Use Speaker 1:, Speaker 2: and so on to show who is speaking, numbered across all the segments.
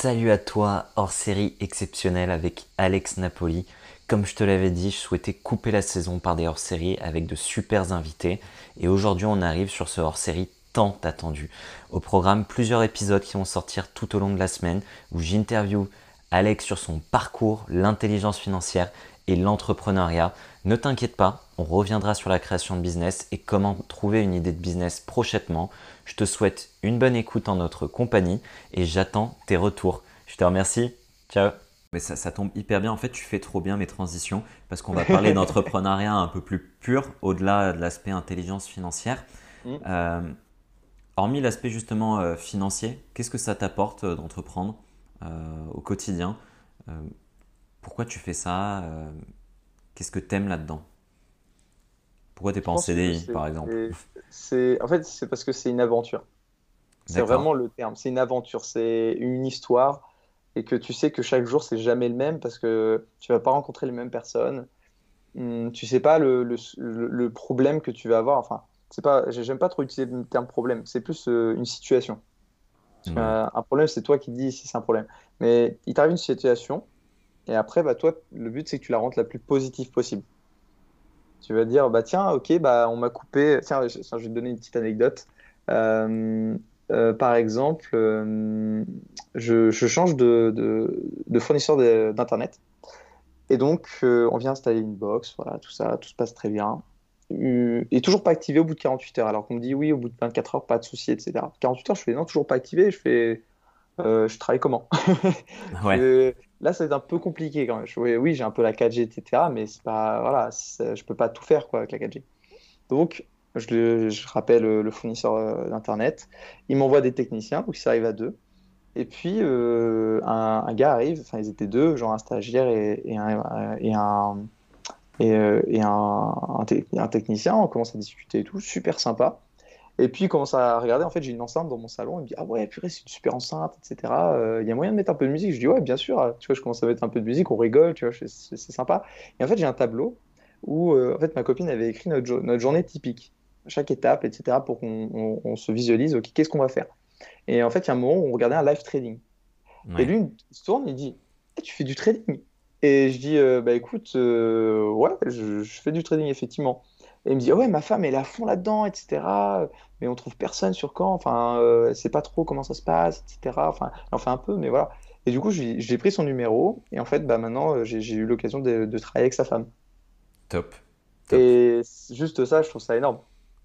Speaker 1: Salut à toi, hors série exceptionnelle avec Alex Napoli. Comme je te l'avais dit, je souhaitais couper la saison par des hors séries avec de super invités. Et aujourd'hui, on arrive sur ce hors série tant attendu. Au programme, plusieurs épisodes qui vont sortir tout au long de la semaine où j'interview Alex sur son parcours, l'intelligence financière et l'entrepreneuriat. Ne t'inquiète pas, on reviendra sur la création de business et comment trouver une idée de business prochainement. Je te souhaite une bonne écoute en notre compagnie et j'attends tes retours. Je te remercie. Ciao. Mais ça, ça, tombe hyper bien. En fait, tu fais trop bien mes transitions parce qu'on va parler d'entrepreneuriat un peu plus pur, au-delà de l'aspect intelligence financière. Mm. Euh, hormis l'aspect justement euh, financier, qu'est-ce que ça t'apporte euh, d'entreprendre au quotidien? Pourquoi tu fais ça Qu'est-ce que tu aimes là-dedans? Pourquoi tu n'es pas en CDI, par exemple?
Speaker 2: En fait, c'est parce que c'est une aventure. C'est vraiment le terme. C'est une aventure, c'est une histoire et que tu sais que chaque jour, c'est jamais le même parce que tu vas pas rencontrer les mêmes personnes. Hum, tu sais pas le, le, problème que tu vas avoir. Enfin, c'est pas, j'aime pas trop utiliser le terme problème. C'est plus euh, une situation. un problème, c'est toi qui dis si c'est un problème. Mais il t'arrive une situation et après, bah, toi, le but, c'est que tu la rendes la plus positive possible. Tu vas dire, bah tiens, ok, bah on m'a coupé. Tiens, je, vais te donner une petite anecdote. Euh, euh, par exemple, euh, je, change de, de, fournisseur d'internet. Et donc, on vient installer une box, voilà, tout ça, tout se passe très bien. Et toujours pas activé au bout de 48 heures. Alors qu'on me dit oui, au bout de 24 heures, pas de souci, etc. 48 heures, je fais non, toujours pas activé. Je fais, je travaille comment? Ouais. Là, c'est un peu compliqué quand même. Oui, j'ai un peu la 4G, etc. Mais c'est pas, voilà, je peux pas tout faire quoi, avec la 4G. Donc, je, rappelle le fournisseur euh, d'Internet. Il m'envoie des techniciens, donc ça arrive à deux. Et puis, euh, un, gars arrive, enfin, ils étaient deux, genre un stagiaire et, un, et un, et, euh, et un, technicien. On commence à discuter et tout, super sympa. Et puis il commence à regarder, en fait j'ai une enceinte dans mon salon, il me dit ah ouais purée c'est une super enceinte, etc. Euh, il y a moyen de mettre un peu de musique Je dis ouais bien sûr, tu vois je commence à mettre un peu de musique, on rigole, tu vois c'est sympa. Et en fait j'ai un tableau où euh, en fait ma copine avait écrit notre, notre journée typique, chaque étape, etc. pour qu'on se visualise, ok qu'est-ce qu'on va faire? Et en fait il y a un moment où on regardait un live trading. Et lui il se tourne, il dit eh, tu fais du trading? Et je dis euh, bah écoute ouais je, je fais du trading effectivement. Et il me dit, ouais, ma femme, elle est à fond là-dedans, etc. Mais on trouve personne sur quand. Enfin, euh, sait pas trop comment ça se passe, etc. Enfin, elle fait un peu, mais voilà. Et du coup, j'ai pris son numéro. Et en fait, bah, maintenant, euh, j'ai eu l'occasion de, travailler avec sa femme.
Speaker 1: Top.
Speaker 2: Et juste ça, je trouve ça énorme.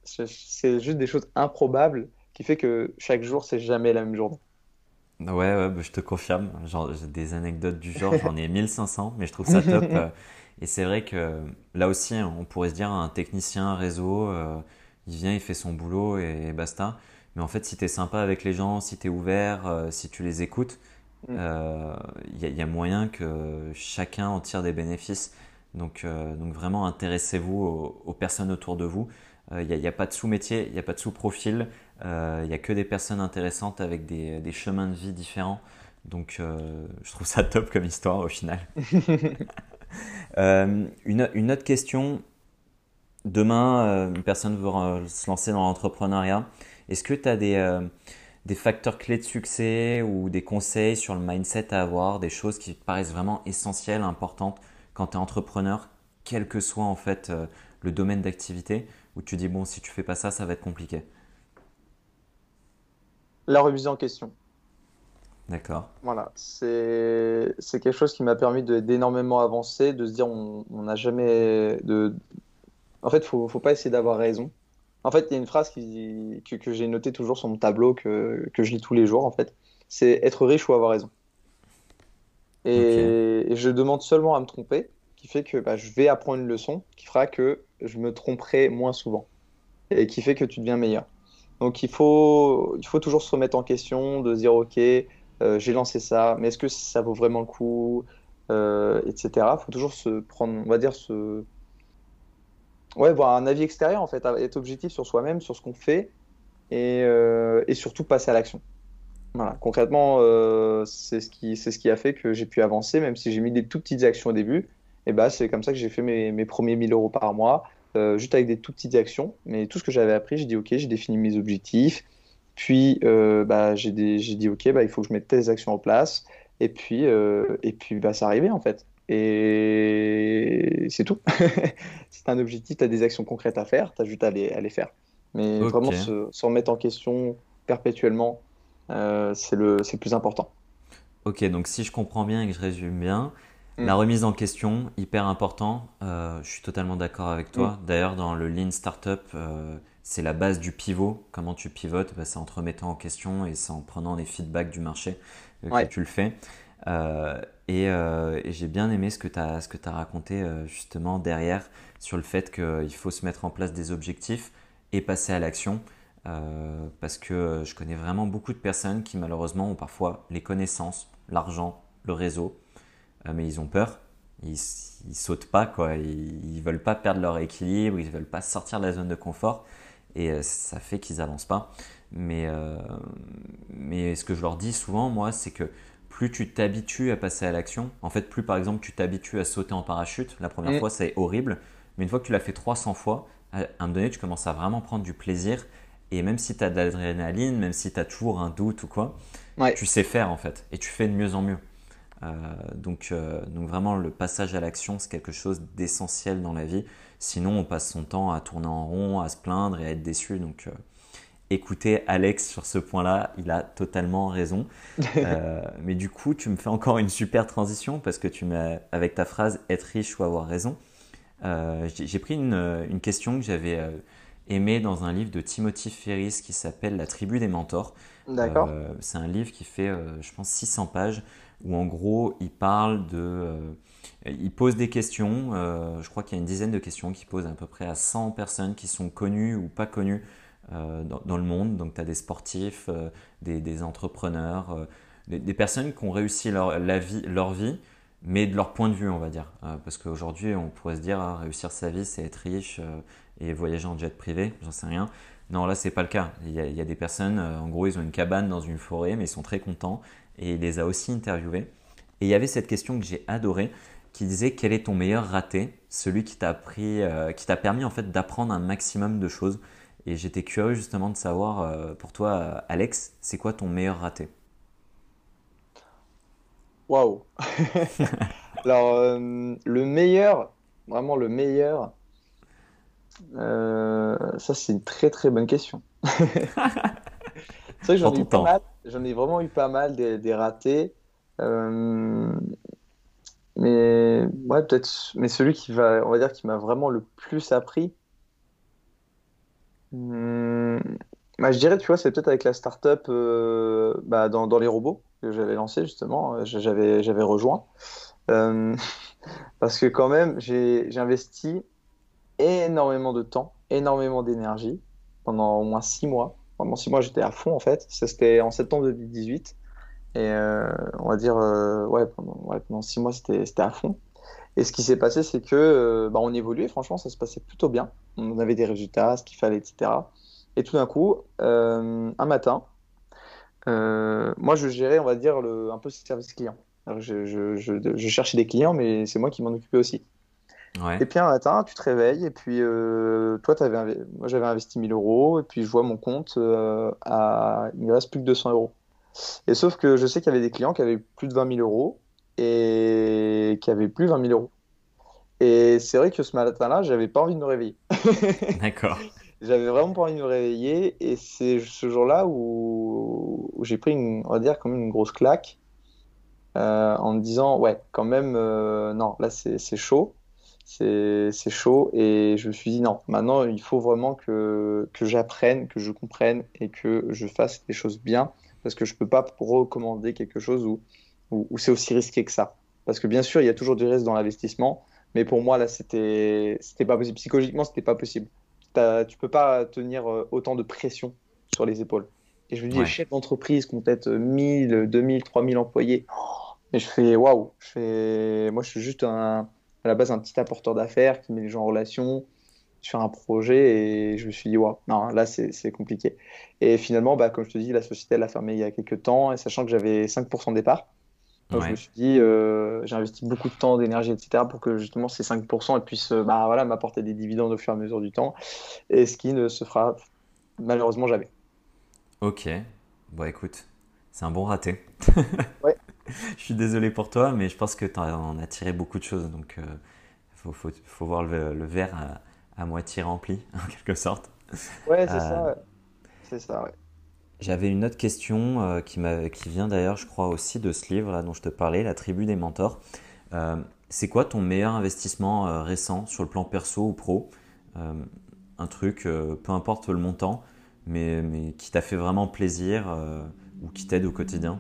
Speaker 2: C'est juste des choses improbables qui fait que chaque jour, c'est jamais la même journée.
Speaker 1: Ouais, ouais bah, je te confirme. Genre, des anecdotes du genre, j'en ai 1500, mais je trouve ça top. Euh, et c'est vrai que là aussi, on pourrait se dire un technicien réseau, euh, il vient, il fait son boulot et basta. Mais en fait, si tu es sympa avec les gens, si tu es ouvert, euh, si tu les écoutes, il mm. euh, y, a moyen que chacun en tire des bénéfices. Donc, donc vraiment, intéressez-vous aux, personnes autour de vous. Il n'y a, a, pas de sous-métier, il n'y a pas de sous-profil. Il n'y a que des personnes intéressantes avec des, des chemins de vie différents. Donc, je trouve ça top comme histoire au final. Euh, une, une, autre question. Demain, euh, une personne veut se lancer dans l'entrepreneuriat. Est-ce que tu as des, euh, des facteurs clés de succès ou des conseils sur le mindset à avoir, des choses qui te paraissent vraiment essentielles, importantes quand tu es entrepreneur, quel que soit en fait le domaine d'activité, où tu dis bon, si tu fais pas ça, ça va être compliqué?
Speaker 2: La remise en question.
Speaker 1: D'accord.
Speaker 2: Voilà, c'est quelque chose qui m'a permis d'énormément avancer, de se dire on n'a jamais de. En fait, faut faut pas essayer d'avoir raison. En fait, il y a une phrase qui, que, que j'ai notée toujours sur mon tableau que, que je lis tous les jours en fait. C'est être riche ou avoir raison. Et, je demande seulement à me tromper, qui fait que bah, je vais apprendre une leçon qui fera que je me tromperai moins souvent et qui fait que tu deviens meilleur. Donc il faut, il faut toujours se remettre en question, de se dire ok, euh, j'ai lancé ça, mais est-ce que ça vaut vraiment le coup, euh, etc. Il faut toujours se prendre, on va dire, se... Ouais, voir un avis extérieur, en fait, être objectif sur soi-même, sur ce qu'on fait, et, euh, et, surtout passer à l'action. Voilà, concrètement, c'est ce, qui, ce qui a fait que j'ai pu avancer, même si j'ai mis des tout petites actions au début. Et bah, c'est comme ça que j'ai fait mes, mes, premiers 1000 euros par mois, juste avec des tout petites actions. Mais tout ce que j'avais appris, j'ai dit, OK, j'ai défini mes objectifs, Puis bah, j'ai dit, OK, bah, il faut que je mette telles actions en place. Et puis, et puis bah, ça arrivait en fait. Et c'est tout. si tu as un objectif, tu as des actions concrètes à faire, tu as juste à les, à les faire. Mais vraiment se, se, remettre en question perpétuellement, c'est le, le plus important.
Speaker 1: Ok, donc si je comprends bien et que je résume bien, mm. la remise en question, hyper important. Euh, je suis totalement d'accord avec toi. Mm. D'ailleurs, dans le Lean Startup, euh, c'est la base du pivot. Comment tu pivotes? Bah, C'est en te remettant en question et c'est en prenant les feedbacks du marché euh, que tu le fais. et, et j'ai bien aimé ce que tu as, as, raconté justement derrière sur le fait qu'il faut se mettre en place des objectifs et passer à l'action. parce que je connais vraiment beaucoup de personnes qui malheureusement ont parfois les connaissances, l'argent, le réseau, mais ils ont peur. Ils, ils sautent pas, quoi. Ils, ne veulent pas perdre leur équilibre, ils veulent pas sortir de la zone de confort, et euh, ça fait qu'ils avancent pas. Mais, euh, mais ce que je leur dis souvent, moi, c'est que plus tu t'habitues à passer à l'action, en fait, plus par exemple tu t'habitues à sauter en parachute, la première mm. fois c'est horrible, mais une fois que tu l'as fait 300 fois, à un moment donné, tu commences à vraiment prendre du plaisir. Et même si tu as de l'adrénaline, même si tu as toujours un doute ou quoi, tu sais faire en fait et tu fais de mieux en mieux. Euh, donc, euh, donc vraiment le passage à l'action c'est quelque chose d'essentiel dans la vie. Sinon on passe son temps à tourner en rond, à se plaindre et à être déçu. Donc euh, écoutez Alex sur ce point-là, il a totalement raison. mais du coup tu me fais encore une super transition parce que tu m'as avec ta phrase être riche ou avoir raison. J'ai pris une, une, question que j'avais aimée dans un livre de Timothy Ferris qui s'appelle La tribu des mentors.
Speaker 2: D'accord.
Speaker 1: C'est un livre qui fait, je pense, 600 pages où en gros il parle de. Euh, il pose des questions, je crois qu'il y a une dizaine de questions qu'il pose à peu près à 100 personnes qui sont connues ou pas connues dans, le monde. Donc tu as des sportifs, des, entrepreneurs, des, personnes qui ont réussi leur, vie, leur vie, mais de leur point de vue, on va dire. parce qu'aujourd'hui, on pourrait se dire, ah, réussir sa vie, c'est être riche et voyager en jet privé, j'en sais rien. Non, là, c'est pas le cas. Il y, a, des personnes, euh, en gros, ils ont une cabane dans une forêt, mais ils sont très contents. Et il les a aussi interviewés. Et il y avait cette question que j'ai adorée, qui disait quel est ton meilleur raté, celui qui t'a appris, euh, qui t'a permis en fait d'apprendre un maximum de choses. Et j'étais curieux justement de savoir euh, pour toi, Alex, c'est quoi ton meilleur raté?
Speaker 2: Waouh Alors, le meilleur, vraiment le meilleur, euh, ça, c'est une très très bonne question. c'est vrai que j'en ai, eu pas mal, j'en ai vraiment eu pas mal des, ratés. Euh, mais ouais, peut-être. Mais celui qui va, on va dire, qui m'a vraiment le plus appris. Hmm, bah, je dirais, tu vois, c'est peut-être avec la startup euh, bah, dans, dans, les robots que j'avais lancé justement, j'avais, j'avais rejoint. parce que quand même, j'ai investi énormément de temps, énormément d'énergie pendant au moins six mois. Pendant six mois, j'étais à fond en fait. C'était en septembre 2018. Et euh, on va dire, euh, ouais, pendant, six mois, c'était à fond. Et ce qui s'est passé, c'est que euh, bah, on évoluait, franchement, ça se passait plutôt bien. On avait des résultats, ce qu'il fallait, etc. Et tout d'un coup, un matin, moi, je gérais, on va dire, le, un peu ce service client. je, je, je, cherchais des clients, mais c'est moi qui m'en occupais aussi. Et puis un matin, tu te réveilles et puis euh, toi, avais, moi j'avais investi 1000 euros et puis je vois mon compte euh, à il me reste plus que 200 euros. Et sauf que je sais qu'il y avait des clients qui avaient plus de 20 000 euros et qui avaient plus 20 000 euros. Et c'est vrai que ce matin-là, j'avais pas envie de me réveiller.
Speaker 1: D'accord.
Speaker 2: J'avais vraiment pas envie de me réveiller et c'est ce jour-là où, j'ai pris, une, on va dire, comme une grosse claque euh, en me disant, ouais, quand même, non, là c'est chaud c'est chaud. Et je me suis dit, non, maintenant, il faut vraiment que, que j'apprenne, que je comprenne et que je fasse des choses bien. Parce que je ne peux pas recommander quelque chose où, où, c'est aussi risqué que ça. Parce que bien sûr, il y a toujours du risque dans l'investissement. Mais pour moi, là, c'était pas possible. Psychologiquement, c'était pas possible. Tu peux pas tenir euh, autant de pression sur les épaules. Et je me dis, les chefs d'entreprise qui ont peut-être 1000, 2000, 3000 employés. et je fais, waouh, je fais, moi, je suis juste un, à la base un petit apporteur d'affaires qui met les gens en relation sur un projet et je me suis dit, ouais, non, là c'est compliqué. Et finalement, bah, comme je te dis, la société elle a fermé il y a quelques temps et sachant que j'avais 5% de départ, donc je me suis dit, euh, j'ai investi beaucoup de temps, d'énergie, etc. pour que justement ces 5% puissent bah, voilà, m'apporter des dividendes au fur et à mesure du temps et ce qui ne se fera malheureusement jamais.
Speaker 1: Ok, bon écoute, c'est un bon raté.
Speaker 2: Ouais.
Speaker 1: Je suis désolé pour toi, mais je pense que tu en as tiré beaucoup de choses, donc il faut, faut, faut, voir le, le verre à, à, moitié rempli, en quelque sorte.
Speaker 2: Ouais, c'est ça. Ouais. C'est ça, ouais.
Speaker 1: J'avais une autre question euh, qui, qui, vient d'ailleurs, je crois, aussi de ce livre là, dont je te parlais, La tribu des mentors. Euh, c'est quoi ton meilleur investissement euh, récent sur le plan perso ou pro? Un truc, peu importe le montant, mais, mais qui t'a fait vraiment plaisir ou qui t'aide au quotidien?